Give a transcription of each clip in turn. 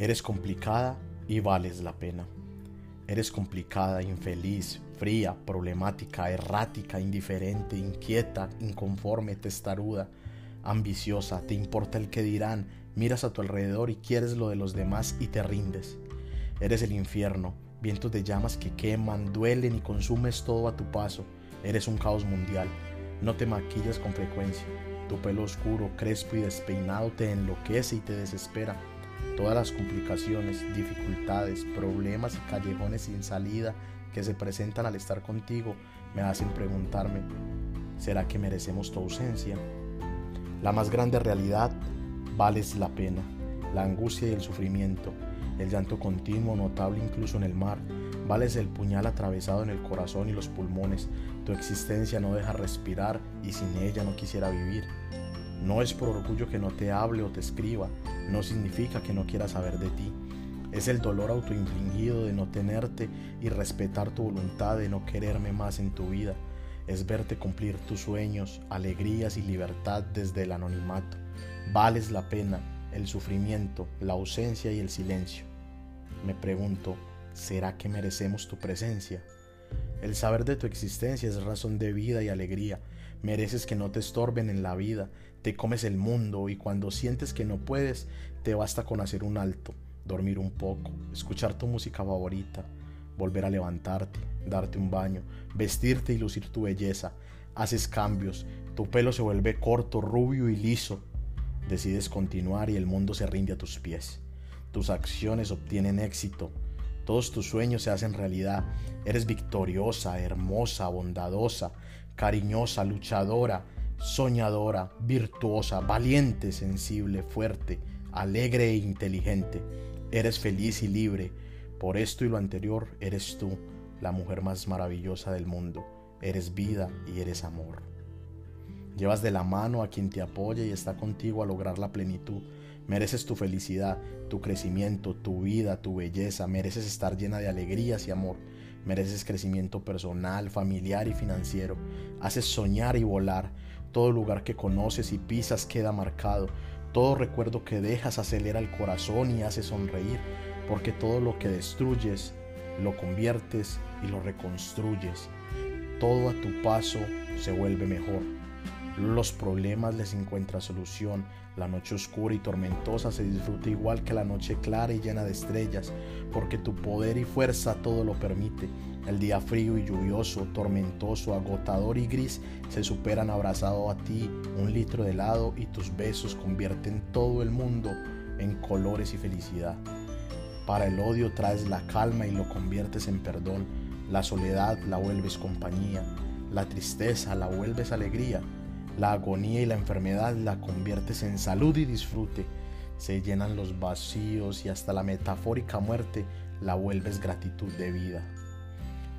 Eres complicada y vales la pena. Eres complicada, infeliz, fría, problemática, errática, indiferente, inquieta, inconforme, testaruda, ambiciosa, te importa el que dirán, miras a tu alrededor y quieres lo de los demás y te rindes. Eres el infierno, vientos de llamas que queman, duelen y consumes todo a tu paso. Eres un caos mundial. No te maquillas con frecuencia. Tu pelo oscuro, crespo y despeinado te enloquece y te desespera. Todas las complicaciones, dificultades, problemas y callejones sin salida que se presentan al estar contigo me hacen preguntarme, ¿será que merecemos tu ausencia? La más grande realidad vales la pena, la angustia y el sufrimiento, el llanto continuo, notable incluso en el mar, vales el puñal atravesado en el corazón y los pulmones, tu existencia no deja respirar y sin ella no quisiera vivir. No es por orgullo que no te hable o te escriba, no significa que no quiera saber de ti. Es el dolor autoinfligido de no tenerte y respetar tu voluntad de no quererme más en tu vida. Es verte cumplir tus sueños, alegrías y libertad desde el anonimato. Vales la pena, el sufrimiento, la ausencia y el silencio. Me pregunto, ¿será que merecemos tu presencia? El saber de tu existencia es razón de vida y alegría. Mereces que no te estorben en la vida, te comes el mundo y cuando sientes que no puedes, te basta con hacer un alto, dormir un poco, escuchar tu música favorita, volver a levantarte, darte un baño, vestirte y lucir tu belleza. Haces cambios, tu pelo se vuelve corto, rubio y liso. Decides continuar y el mundo se rinde a tus pies. Tus acciones obtienen éxito, todos tus sueños se hacen realidad. Eres victoriosa, hermosa, bondadosa, cariñosa, luchadora, soñadora, virtuosa, valiente, sensible, fuerte, alegre e inteligente. Eres feliz y libre. Por esto y lo anterior, eres tú, la mujer más maravillosa del mundo. Eres vida y eres amor. Llevas de la mano a quien te apoya y está contigo a lograr la plenitud. Mereces tu felicidad, tu crecimiento, tu vida, tu belleza. Mereces estar llena de alegrías y amor. Mereces crecimiento personal, familiar y financiero. Haces soñar y volar. Todo lugar que conoces y pisas queda marcado. Todo recuerdo que dejas acelera el corazón y hace sonreír. Porque todo lo que destruyes, lo conviertes y lo reconstruyes. Todo a tu paso se vuelve mejor. Los problemas les encuentra solución. La noche oscura y tormentosa se disfruta igual que la noche clara y llena de estrellas, porque tu poder y fuerza todo lo permite. El día frío y lluvioso, tormentoso, agotador y gris se superan abrazado a ti un litro de helado y tus besos convierten todo el mundo en colores y felicidad. Para el odio traes la calma y lo conviertes en perdón. La soledad la vuelves compañía. La tristeza la vuelves alegría la agonía y la enfermedad la conviertes en salud y disfrute. Se llenan los vacíos y hasta la metafórica muerte la vuelves gratitud de vida.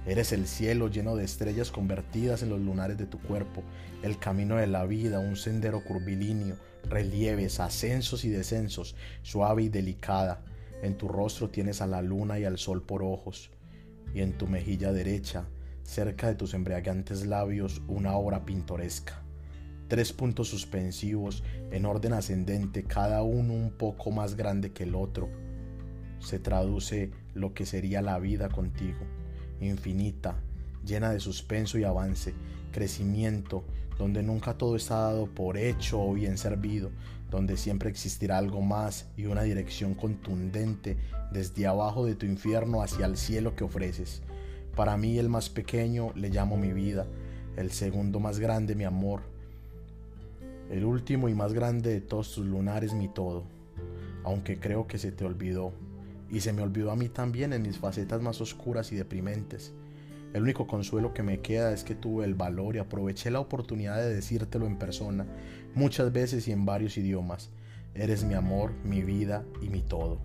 Eres el cielo lleno de estrellas convertidas en los lunares de tu cuerpo, el camino de la vida, un sendero curvilíneo, relieves, ascensos y descensos, suave y delicada. En tu rostro tienes a la luna y al sol por ojos, y en tu mejilla derecha, cerca de tus embriagantes labios, una obra pintoresca tres puntos suspensivos en orden ascendente, cada uno un poco más grande que el otro. Se traduce lo que sería la vida contigo, infinita, llena de suspenso y avance, crecimiento, donde nunca todo está dado por hecho o bien servido, donde siempre existirá algo más y una dirección contundente desde abajo de tu infierno hacia el cielo que ofreces. Para mí el más pequeño le llamo mi vida, el segundo más grande mi amor, el último y más grande de todos tus lunares mi todo, aunque creo que se te olvidó, y se me olvidó a mí también en mis facetas más oscuras y deprimentes. El único consuelo que me queda es que tuve el valor y aproveché la oportunidad de decírtelo en persona, muchas veces y en varios idiomas. Eres mi amor, mi vida y mi todo.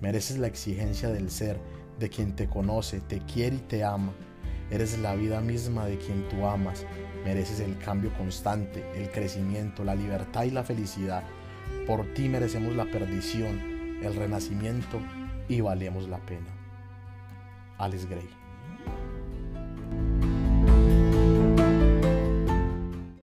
Mereces la exigencia del ser, de quien te conoce, te quiere y te ama Eres la vida misma de quien tú amas. Mereces el cambio constante, el crecimiento, la libertad y la felicidad. Por ti merecemos la perdición, el renacimiento y valemos la pena. Alice Gray